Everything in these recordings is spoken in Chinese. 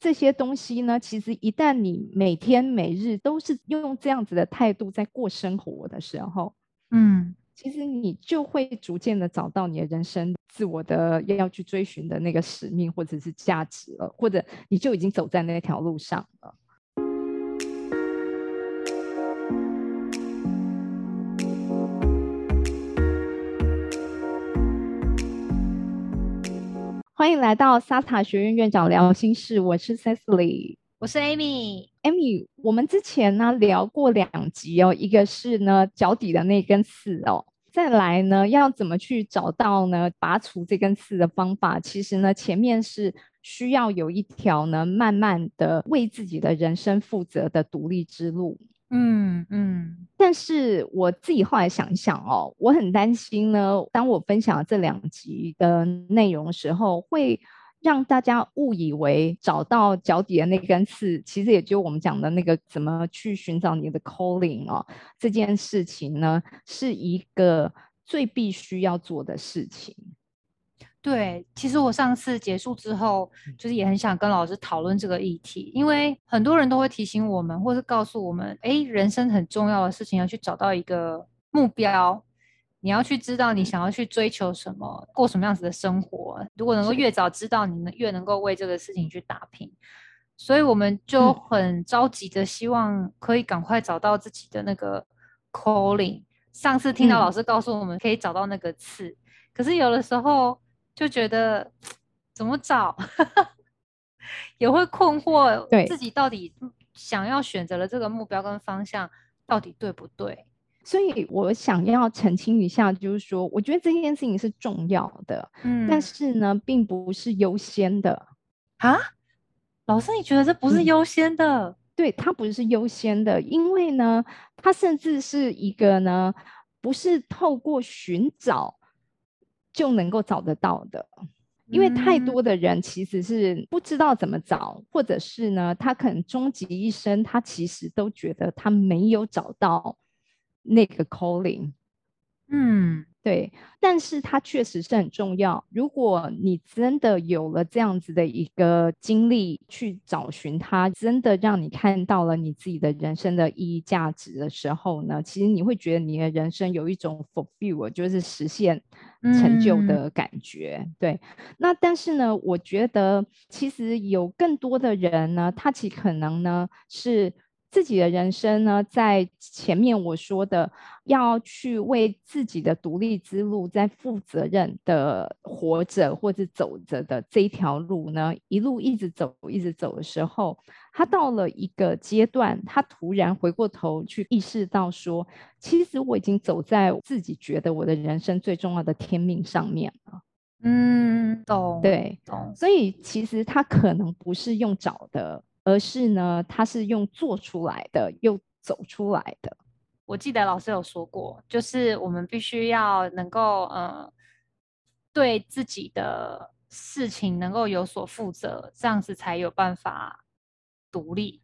这些东西呢，其实一旦你每天每日都是用这样子的态度在过生活的时候，嗯，其实你就会逐渐的找到你的人生自我的要去追寻的那个使命或者是价值了，或者你就已经走在那条路上了。欢迎来到萨塔学院院长聊心事，我是 Cecily，我是 Amy。Amy，我们之前呢聊过两集哦，一个是呢脚底的那根刺哦，再来呢要怎么去找到呢拔除这根刺的方法？其实呢前面是需要有一条呢慢慢的为自己的人生负责的独立之路。嗯嗯，但是我自己后来想一想哦，我很担心呢。当我分享这两集的内容的时候，会让大家误以为找到脚底的那根刺，其实也就我们讲的那个怎么去寻找你的 calling 哦，这件事情呢，是一个最必须要做的事情。对，其实我上次结束之后，就是也很想跟老师讨论这个议题，因为很多人都会提醒我们，或是告诉我们，哎，人生很重要的事情要去找到一个目标，你要去知道你想要去追求什么，过什么样子的生活。如果能够越早知道，你能越能够为这个事情去打拼。所以我们就很着急的希望可以赶快找到自己的那个 calling。上次听到老师告诉我们可以找到那个刺，可是有的时候。就觉得怎么找 也会困惑，自己到底想要选择的这个目标跟方向到底对不对？所以我想要澄清一下，就是说，我觉得这件事情是重要的，嗯，但是呢，并不是优先的啊。老师，你觉得这不是优先的？对，它不是优先的，因为呢，它甚至是一个呢，不是透过寻找。就能够找得到的，因为太多的人其实是不知道怎么找，或者是呢，他可能终其一生，他其实都觉得他没有找到那个 calling。嗯。对，但是它确实是很重要。如果你真的有了这样子的一个经历去找寻它，真的让你看到了你自己的人生的意义价值的时候呢，其实你会觉得你的人生有一种 fulfill，就是实现成就的感觉。对，那但是呢，我觉得其实有更多的人呢，他其实可能呢是。自己的人生呢，在前面我说的，要去为自己的独立之路在负责任的活着或者走着的这一条路呢，一路一直走，一直走的时候，他到了一个阶段，他突然回过头去意识到说，其实我已经走在自己觉得我的人生最重要的天命上面了。嗯，懂，对，懂。所以其实他可能不是用找的。而是呢，它是用做出来的，又走出来的。我记得老师有说过，就是我们必须要能够，呃，对自己的事情能够有所负责，这样子才有办法独立。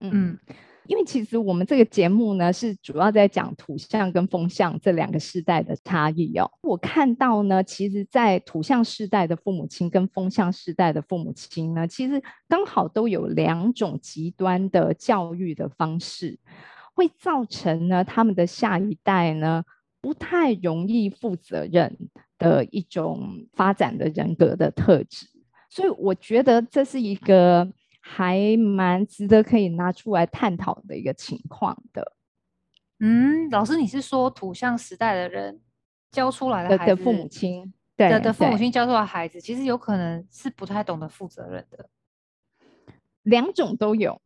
嗯。因为其实我们这个节目呢，是主要在讲土象跟风象这两个世代的差异哦。我看到呢，其实，在土象世代的父母亲跟风象世代的父母亲呢，其实刚好都有两种极端的教育的方式，会造成呢他们的下一代呢不太容易负责任的一种发展的人格的特质。所以我觉得这是一个。还蛮值得可以拿出来探讨的一个情况的。嗯，老师，你是说土象时代的人教出来的孩子的父母亲，对的父母亲教出来孩子，其实有可能是不太懂得负责任的。两种都有，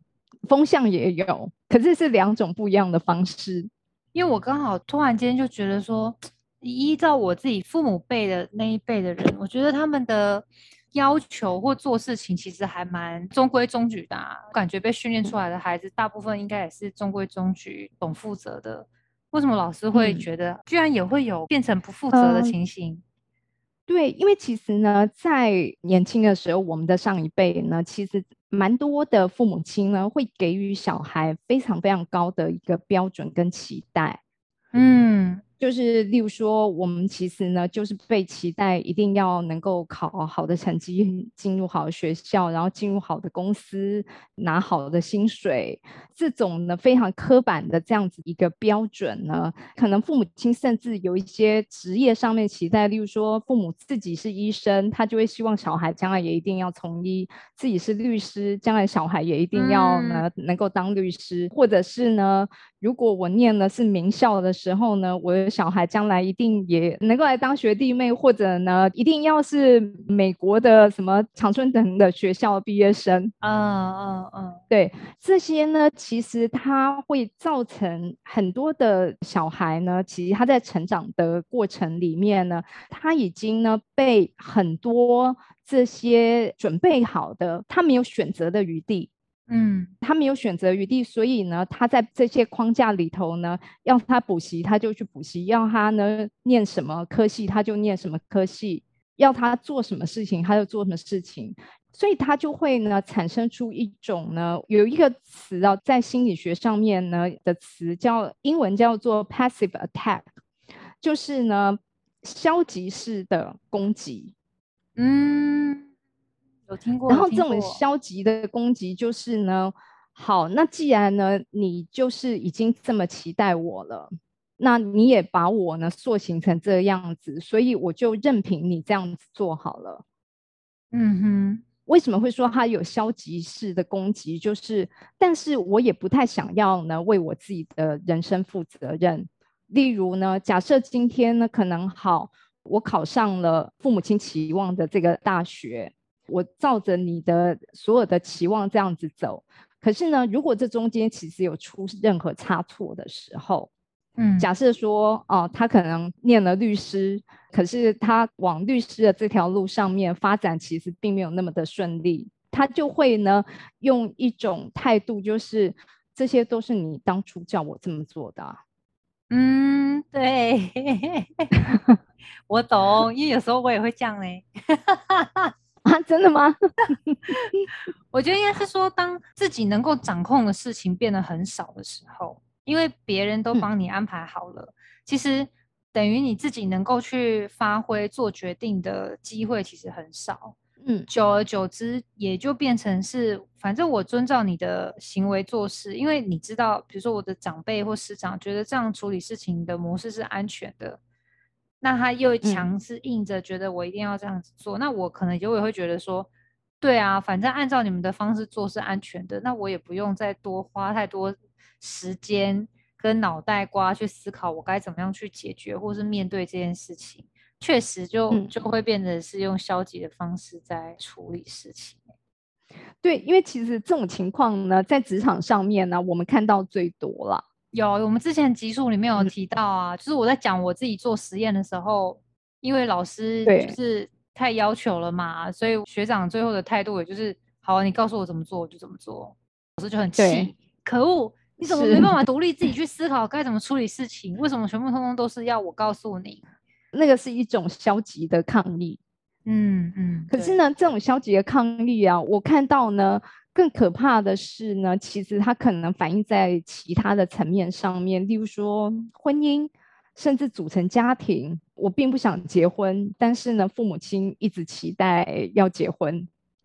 风向也有，可是是两种不一样的方式。因为我刚好突然间就觉得说，依照我自己父母辈的那一辈的人，我觉得他们的。要求或做事情其实还蛮中规中矩的，感觉被训练出来的孩子大部分应该也是中规中矩、懂负责的。为什么老师会觉得居然也会有变成不负责的情形？对，因为其实呢，在年轻的时候，我们的上一辈呢，其实蛮多的父母亲呢，会给予小孩非常非常高的一个标准跟期待。嗯，就是例如说，我们其实呢，就是被期待一定要能够考好的成绩，进入好的学校，然后进入好的公司，拿好的薪水，这种呢非常刻板的这样子一个标准呢，可能父母亲甚至有一些职业上面期待，例如说父母自己是医生，他就会希望小孩将来也一定要从医；自己是律师，将来小孩也一定要呢能够当律师，或者是呢，如果我念的是名校的时候呢，我。小孩将来一定也能够来当学弟妹，或者呢，一定要是美国的什么长春藤的学校毕业生。嗯嗯嗯，对，这些呢，其实它会造成很多的小孩呢，其实他在成长的过程里面呢，他已经呢被很多这些准备好的，他没有选择的余地。嗯，他没有选择余地，所以呢，他在这些框架里头呢，要他补习他就去补习，要他呢念什么科系他就念什么科系，要他做什么事情他就做什么事情，所以他就会呢产生出一种呢，有一个词啊，在心理学上面呢的词叫英文叫做 passive attack，就是呢消极式的攻击，嗯。有听过，然后这种消极的攻击就是呢，好，那既然呢，你就是已经这么期待我了，那你也把我呢塑形成这样子，所以我就任凭你这样子做好了。嗯哼，为什么会说他有消极式的攻击？就是，但是我也不太想要呢为我自己的人生负责任。例如呢，假设今天呢可能好，我考上了父母亲期望的这个大学。我照着你的所有的期望这样子走，可是呢，如果这中间其实有出任何差错的时候，嗯，假设说哦，他可能念了律师，可是他往律师的这条路上面发展，其实并没有那么的顺利，他就会呢用一种态度，就是这些都是你当初叫我这么做的。嗯，对，我懂，因为有时候我也会这样嘞。啊，真的吗？我觉得应该是说，当自己能够掌控的事情变得很少的时候，因为别人都帮你安排好了，其实等于你自己能够去发挥做决定的机会其实很少。嗯，久而久之，也就变成是，反正我遵照你的行为做事，因为你知道，比如说我的长辈或师长觉得这样处理事情的模式是安全的。那他又强势硬着，觉得我一定要这样子做，那我可能就也会觉得说，对啊，反正按照你们的方式做是安全的，那我也不用再多花太多时间跟脑袋瓜去思考我该怎么样去解决或是面对这件事情，确实就就会变得是用消极的方式在处理事情。对，因为其实这种情况呢，在职场上面呢，我们看到最多了。有，我们之前集数里面有提到啊，就是我在讲我自己做实验的时候，因为老师就是太要求了嘛，所以学长最后的态度也就是，好，你告诉我怎么做我就怎么做，老师就很气，可恶，你怎么没办法 独立自己去思考该怎么处理事情？为什么全部通通都是要我告诉你？那个是一种消极的抗议，嗯嗯。可是呢，这种消极的抗议啊，我看到呢。更可怕的是呢，其实它可能反映在其他的层面上面，例如说婚姻，甚至组成家庭。我并不想结婚，但是呢，父母亲一直期待要结婚，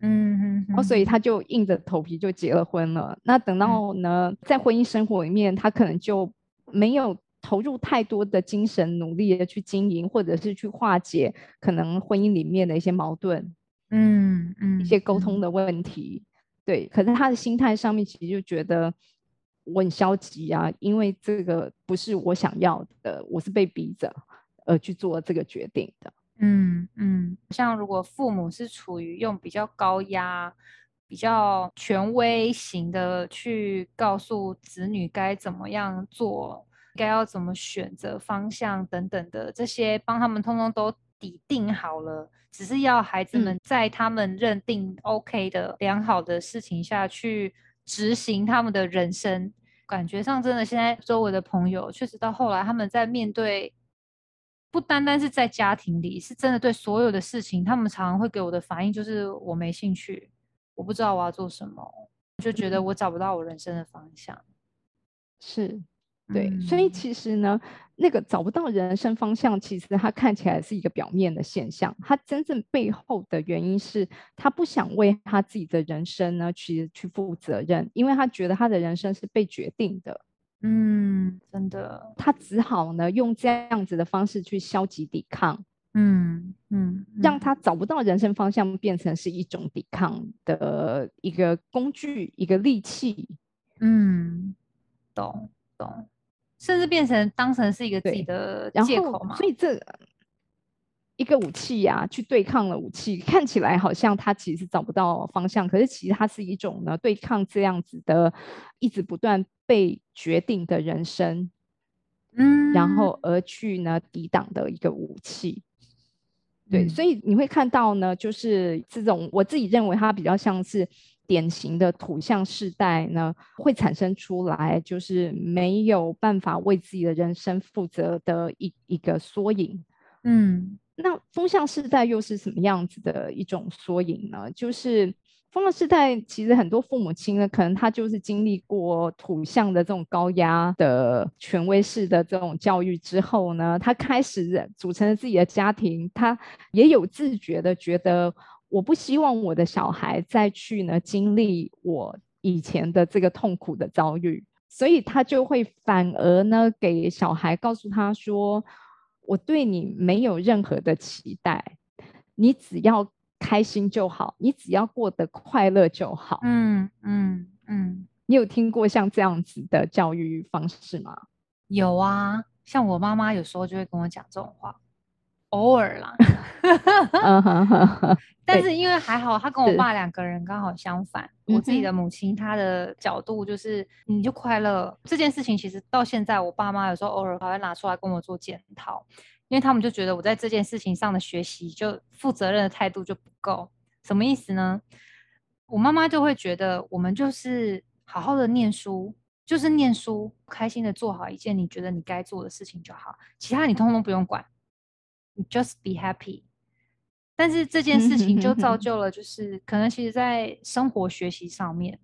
嗯嗯，然后所以他就硬着头皮就结了婚了。那等到呢，在婚姻生活里面，他可能就没有投入太多的精神努力的去经营，或者是去化解可能婚姻里面的一些矛盾，嗯嗯，一些沟通的问题。对，可是他的心态上面其实就觉得我很消极啊，因为这个不是我想要的，我是被逼着而去做这个决定的。嗯嗯，像如果父母是处于用比较高压、比较权威型的去告诉子女该怎么样做，该要怎么选择方向等等的这些，帮他们通通都底定好了。只是要孩子们在他们认定 OK 的良好的事情下去执行他们的人生，感觉上真的现在周围的朋友确实到后来他们在面对，不单单是在家庭里，是真的对所有的事情，他们常常会给我的反应就是我没兴趣，我不知道我要做什么，就觉得我找不到我人生的方向。是，对，所以嗯。其实呢，那个找不到人生方向，其实它看起来是一个表面的现象，它真正背后的原因是他不想为他自己的人生呢去去负责任，因为他觉得他的人生是被决定的，嗯，真的，他只好呢用这样子的方式去消极抵抗，嗯嗯，嗯。让他找不到人生方向，变成是一种抵抗的一个工具，一个利器。嗯，懂懂，甚至变成当成是一个自己的借口嘛。所以这一个武器呀、去对抗了武器，看起来好像它其实找不到方向，可是其实它是一种呢对抗这样子的一直不断被决定的人生，嗯，然后而去呢抵挡的一个武器。对，嗯所以你会看到呢，就是这种我自己认为它比较像是典型的土象世代呢，会产生出来，就是没有办法为自己的人生负责的一一个缩影。嗯那风象世代又是什么样子的一种缩影呢？就是风象世代，其实很多父母亲呢，可能他就是经历过土象的这种高压的权威式的这种教育之后呢，他开始组成了自己的家庭，他也有自觉的觉得，我不希望我的小孩再去呢经历我以前的这个痛苦的遭遇，所以他就会反而呢给小孩告诉他说。我对你没有任何的期待，你只要开心就好，你只要过得快乐就好。嗯嗯嗯，你有听过像这样子的教育方式吗？有啊，像我妈妈有时候就会跟我讲这种话，偶尔啦。嗯哼哼哼，但是因为还好，他跟我爸两个人刚好相反。我自己的母亲，她的角度就是你就快乐这件事情，其实到现在我爸妈有时候偶尔还会拿出来跟我做检讨，因为他们就觉得我在这件事情上的学习就负责任的态度就不够。什么意思呢？我妈妈就会觉得我们就是好好的念书，就是念书，开心的做好一件你觉得你该做的事情就好，其他你通通不用管，你 just be happy。但是这件事情就造就了，就是可能其实在生活学习上面，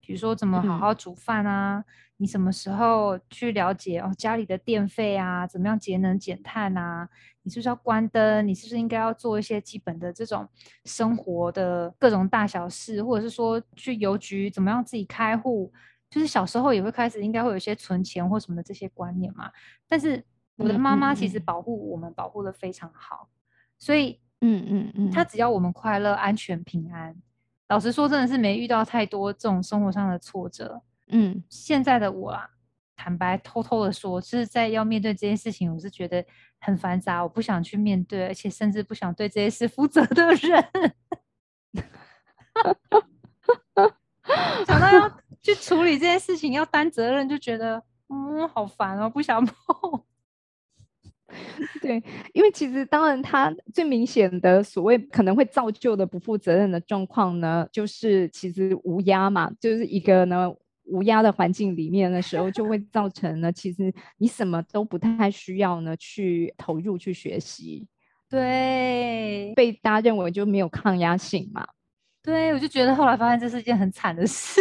比如说怎么好嗯好煮饭啊，你什么时候去了解哦家里的电费啊，怎么样节能减碳啊，你是不是要关灯？你是不是应该要做一些基本的这种生活的各种大小事，或者是说去邮局怎么样自己开户？就是小时候也会开始应该会有一些存钱或什么的这些观念嘛。但是我的嗯妈妈其实保护我们保护的非常好，所以嗯嗯嗯，她只要我们快乐、安全、平安。老实说，真的是没遇到太多这种生活上的挫折。嗯现在的我啊，坦白偷偷的说，就是在要面对这件事情，我是觉得很繁杂，我不想去面对，而且甚至不想对这些事负责的人。想到要去处理这件事情，要担责任，就觉得嗯，好烦哦，不想碰。对，因为其实当然，他最明显的所谓可能会造就的不负责任的状况呢，就是其实无压嘛，就是一个呢无压的环境里面的时候，就会造成呢，其实你什么都不太需要呢去投入去学习，对，被大家认为就没有抗压性嘛。对，我就觉得后来发现这是一件很惨的事，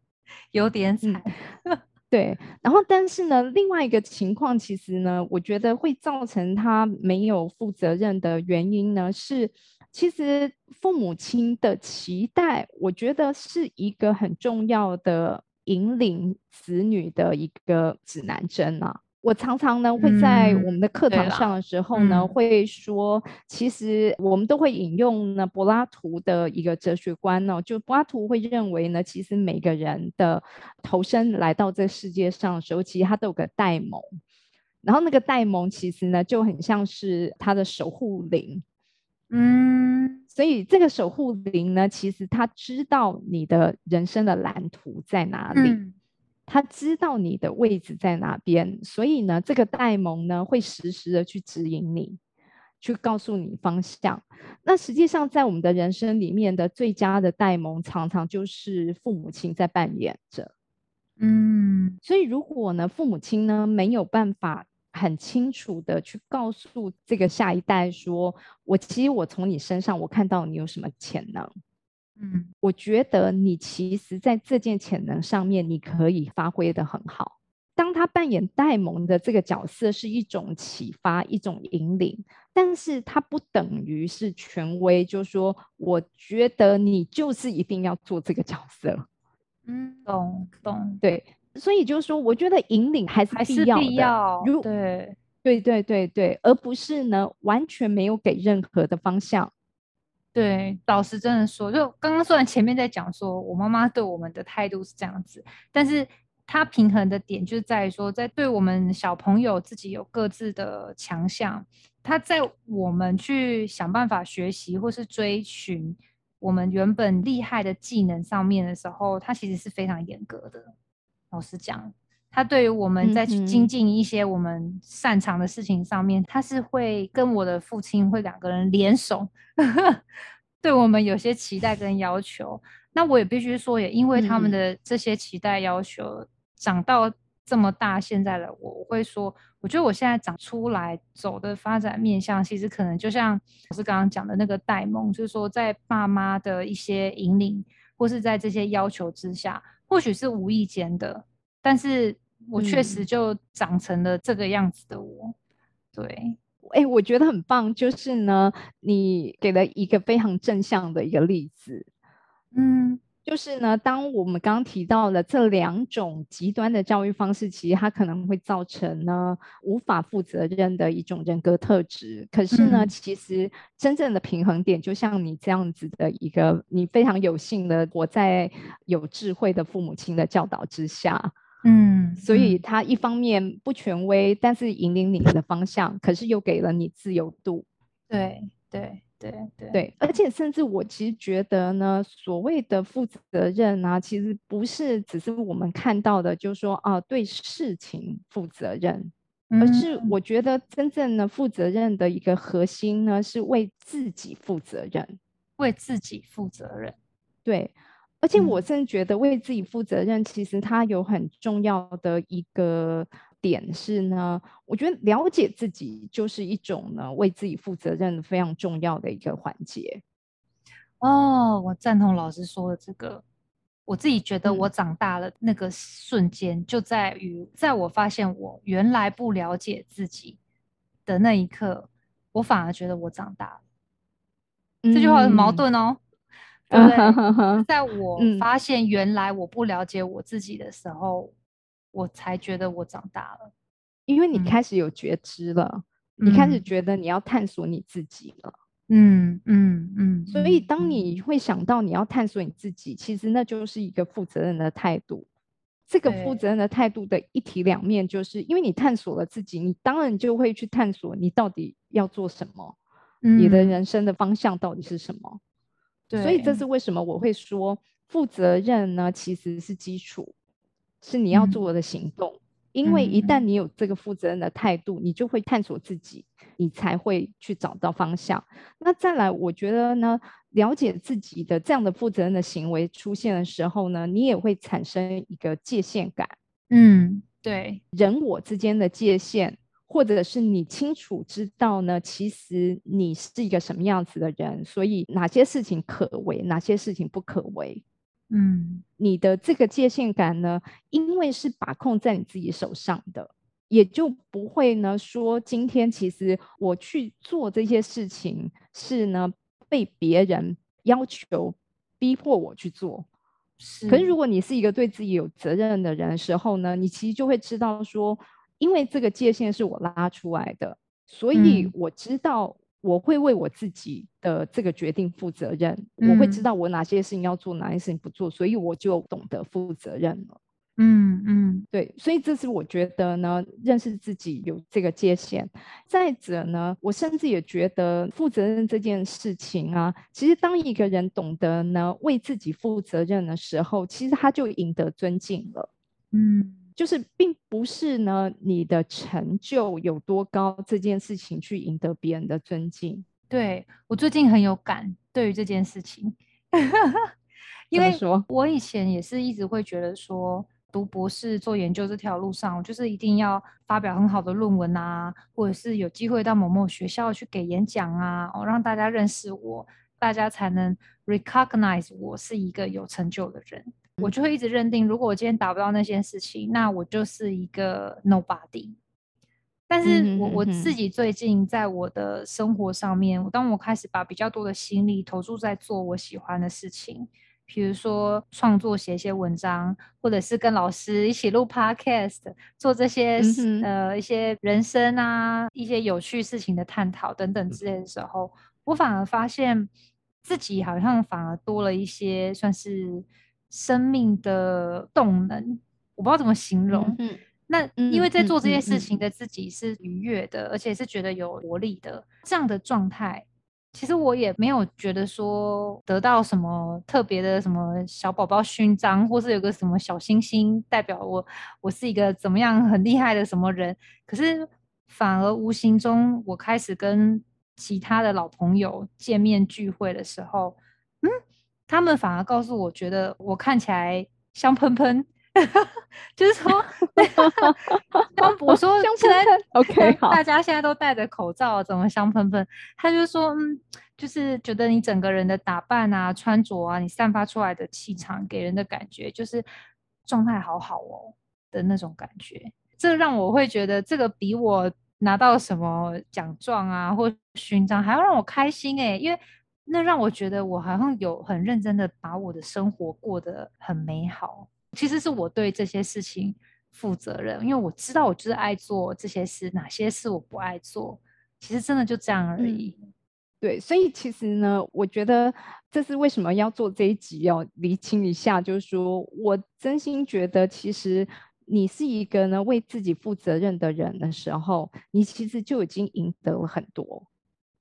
有点嗯惨。对，然后但是呢，另外一个情况，其实呢，我觉得会造成他没有负责任的原因呢，是其实父母亲的期待，我觉得是一个很重要的引领子女的一个指南针啊。我常常呢会在我们的课堂上的时候呢，嗯。会说，其实我们都会引用呢柏拉图的一个哲学观呢、就柏拉图会认为呢，其实每个人的投身来到这世界上的时候，其实他都有个戴蒙，然后那个戴蒙其实呢就很像是他的守护灵，嗯。所以这个守护灵呢，其实他知道你的人生的蓝图在哪里。嗯他知道你的位置在哪边，所以呢，这个戴蒙呢会实时的去指引你，去告诉你方向。那实际上，在我们的人生里面的最佳的戴蒙，常常就是父母亲在扮演着。嗯所以，如果呢，父母亲呢没有办法很清楚的去告诉这个下一代说，我其实我从你身上我看到你有什么潜能，嗯我觉得你其实在这件潜能上面，你可以发挥的很好。当他扮演戴蒙的这个角色是一种启发，一种引领，但是他不等于是权威，就是说，我觉得你就是一定要做这个角色。嗯，懂懂，对，所以就是说，我觉得引领还是还是必要的。必要。如对，对对对对，而不是呢完全没有给任何的方向。对，老师真的说，就刚刚虽然前面在讲说我妈妈对我们的态度是这样子，但是她平衡的点就是在于说，在对我们小朋友自己有各自的强项，他在我们去想办法学习或是追寻我们原本厉害的技能上面的时候，他其实是非常严格的。老实讲，他对于我们再去精进一些我们擅长的事情上面，他是会跟我的父亲会两个人联手，对我们有些期待跟要求。那我也必须说，也因为他们嗯的这些期待要求，长到这么大，现在的我，我会说，我觉得我现在长出来走的发展面向，其实可能就像老师刚刚讲的那个戴蒙，就是说在爸妈的一些引领，或是在这些要求之下，或许是无意间的，但是我确实嗯就长成了这个样子的我。对，哎，我觉得很棒，就是呢，你给了一个非常正向的一个例子，嗯就是呢，当我们刚刚提到了这两种极端的教育方式，其实它可能会造成呢无法负责任的一种人格特质。可是呢，嗯其实真正的平衡点，就像你这样子的一个，你非常有幸的活在有智慧的父母亲的教导之下，嗯，所以嗯他一方面不权威，但是引领你的方向，可是又给了你自由度。对对对对对，而且甚至我其实觉得呢，所谓的负责任啊，其实不是只是我们看到的，就是说啊，对事情负责任，而是嗯我觉得真正的负责任的一个核心呢，是为自己负责任。为自己负责任。对，而且我嗯真的觉得为自己负责任，其实它有很重要的一个点是呢，我觉得了解自己就是一种呢为自己负责任非常重要的一个环节。哦，我赞同老师说的这个。我自己觉得我嗯长大了那个瞬间，就在于在我发现我原来不了解自己的那一刻，我反而觉得我长大了。这句话很矛嗯盾哦，对不对？嗯 在我嗯发现原来我不了解我自己的时候，我才觉得我长大了。因为你嗯开始有觉知了，你开始嗯觉得你要探索你自己了。嗯嗯嗯，所以，嗯当嗯你会想到你要探索你自己，其实那就是一个负责任的态度。这个负责任的态度的一体两面，就是因为你探索了自己，你当然就会去探索你到底要做什么，你的嗯人生的方向到底是什么。所以，这是为什么我会说负责任呢？其实是基础，是你要嗯做的行动。因为一旦你有这个负责任的态度，你就会探索自己，你才会去找到方向。那再来，我觉得呢，了解自己的这样的负责任的行为出现的时候呢，你也会产生一个界限感，嗯对人我之间的界限，或者是你清楚知道呢，其实你是一个什么样子的人，所以哪些事情可为，哪些事情不可为。嗯你的这个界限感呢，因为是把控在你自己手上的，也就不会呢说今天其实我去做这些事情是呢被别人要求逼迫我去做。是。可是如果你是一个对自己有责任的人的时候呢，你其实就会知道说，因为这个界限是我拉出来的，所以嗯我知道我会为我自己的这个决定负责任，我会知嗯道我哪些事情要做，哪些事情不做，所以我就懂得负责任了。嗯嗯对，所以这是我觉得呢，认识自己有这个界限。再者呢，我甚至也觉得负责任这件事情啊，其实当一个人懂得呢为自己负责任的时候，其实他就赢得尊敬了。嗯就是并不是呢你的成就有多高这件事情去赢得别人的尊敬。对我最近很有感，对于这件事情，因为我以前也是一直会觉得说，读博士做研究这条路上，我就是一定要发表很好的论文啊，或者是有机会到某某学校去给演讲啊，哦，让大家认识我。大家才能 recognize 我是一个有成就的人。我就会一直认定，如果我今天达不到那件事情，那我就是一个 nobody。但是我我自己最近在我的生活上面，当我开始把比较多的心力投注在做我喜欢的事情，比如说创作、写一些文章，或者是跟老师一起录 podcast，做这些呃一些人生啊一些有趣事情的探讨等等之类的时候，我反而发现自己好像反而多了一些算是生命的动能，我不知道怎么形容。嗯那因为在做这些事情的自己是愉悦的，而且是觉得有活力的这样的状态，其实我也没有觉得说得到什么特别的什么小宝宝勋章，或是有个什么小星星代表我我是一个怎么样很厉害的什么人。可是反而无形中，我开始跟其他的老朋友见面聚会的时候，嗯，他们反而告诉我觉得我看起来香喷喷。就是说，刚我说现在 OK 好，大家现在都戴着口罩，怎么香喷喷？他就说，嗯，就是觉得你整个人的打扮啊、穿着啊，你散发出来的气场，给人的感觉就是状态好好哦的那种感觉。这让我会觉得，这个比我拿到什么奖状啊或勋章还要让我开心哎，因为那让我觉得我好像有很认真的把我的生活过得很美好。其实是我对这些事情负责任，因为我知道我就是爱做这些事，哪些事我不爱做。其实真的就这样而已。对，所以其实呢，我觉得这是为什么要做这一集，要厘清一下，就是说我真心觉得，其实你是一个呢为自己负责任的人的时候，你其实就已经赢得了很多。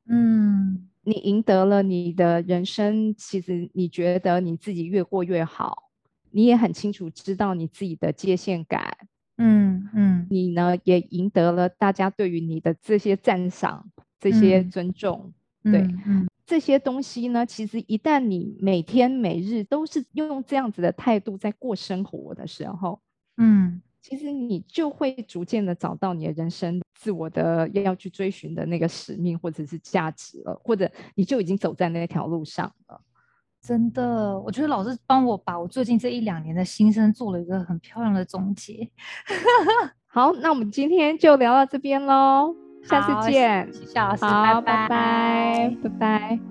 嗯，你赢得了你的人生，其实你觉得你自己越过越好。你也很清楚知道你自己的界限感，嗯嗯，你呢也赢得了大家对于你的这些赞赏、这些尊重，对，这些东西呢，其实一旦你每天每日都是用这样子的态度在过生活的时候，嗯，其实你就会逐渐的找到你的人生自我的要去追寻的那个使命或者是价值了，或者你就已经走在那条路上了。真的，我觉得老师帮我把我最近这一两年的心声做了一个很漂亮的总结。好，那我们今天就聊到这边喽，下次见，夏老师，好，拜拜，拜拜。